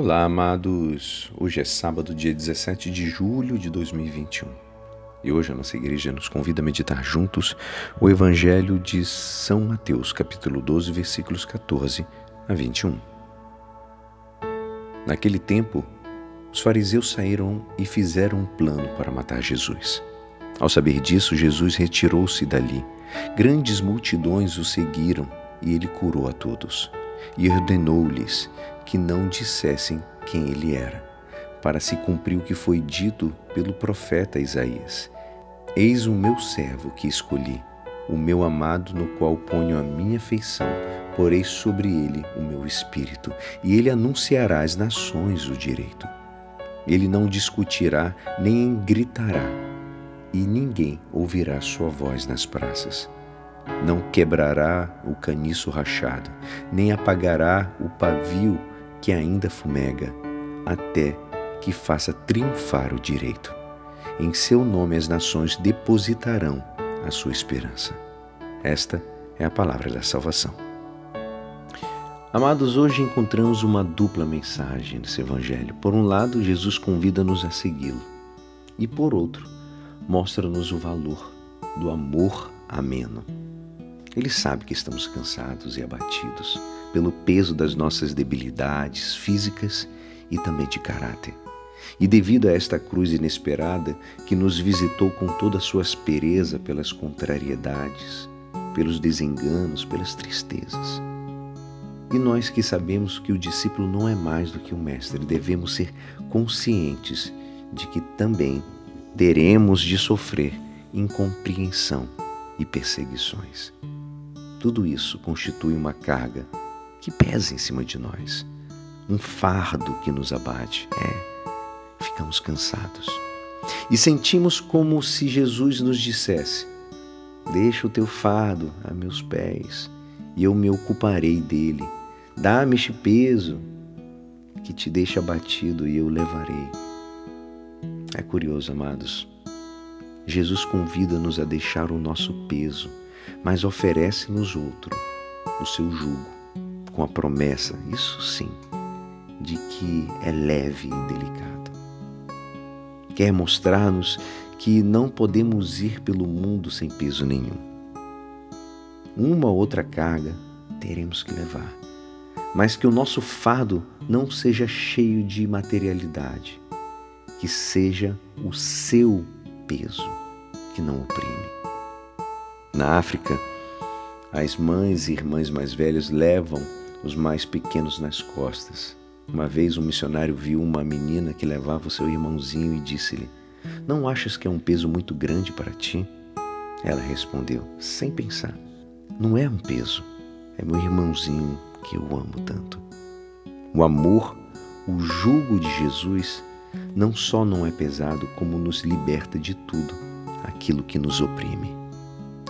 Olá, amados. Hoje é sábado, dia 17 de julho de 2021. E hoje a nossa igreja nos convida a meditar juntos o Evangelho de São Mateus, capítulo 12, versículos 14 a 21. Naquele tempo, os fariseus saíram e fizeram um plano para matar Jesus. Ao saber disso, Jesus retirou-se dali. Grandes multidões o seguiram e ele curou a todos. E ordenou-lhes que não dissessem quem ele era, para se cumprir o que foi dito pelo profeta Isaías: Eis o meu servo que escolhi, o meu amado no qual ponho a minha afeição, porei sobre ele o meu espírito, e ele anunciará às nações o direito. Ele não discutirá nem gritará, e ninguém ouvirá sua voz nas praças não quebrará o caniço rachado, nem apagará o pavio que ainda fumega, até que faça triunfar o direito. Em seu nome as nações depositarão a sua esperança. Esta é a palavra da salvação. Amados, hoje encontramos uma dupla mensagem nesse Evangelho. Por um lado, Jesus convida-nos a segui-lo, e por outro, mostra-nos o valor do amor ameno. Ele sabe que estamos cansados e abatidos pelo peso das nossas debilidades físicas e também de caráter. E devido a esta cruz inesperada que nos visitou com toda a sua aspereza pelas contrariedades, pelos desenganos, pelas tristezas. E nós que sabemos que o discípulo não é mais do que o mestre, devemos ser conscientes de que também teremos de sofrer incompreensão e perseguições. Tudo isso constitui uma carga que pesa em cima de nós, um fardo que nos abate. É, ficamos cansados. E sentimos como se Jesus nos dissesse: Deixa o teu fardo a meus pés e eu me ocuparei dele. Dá-me este peso que te deixa abatido e eu levarei. É curioso, amados. Jesus convida-nos a deixar o nosso peso mas oferece-nos outro, o seu jugo, com a promessa, isso sim, de que é leve e delicado. Quer mostrar-nos que não podemos ir pelo mundo sem peso nenhum. Uma ou outra carga teremos que levar, mas que o nosso fardo não seja cheio de materialidade, que seja o seu peso que não oprime. Na África, as mães e irmãs mais velhas levam os mais pequenos nas costas. Uma vez um missionário viu uma menina que levava o seu irmãozinho e disse-lhe: Não achas que é um peso muito grande para ti? Ela respondeu, sem pensar: Não é um peso, é meu irmãozinho que eu amo tanto. O amor, o jugo de Jesus, não só não é pesado, como nos liberta de tudo aquilo que nos oprime.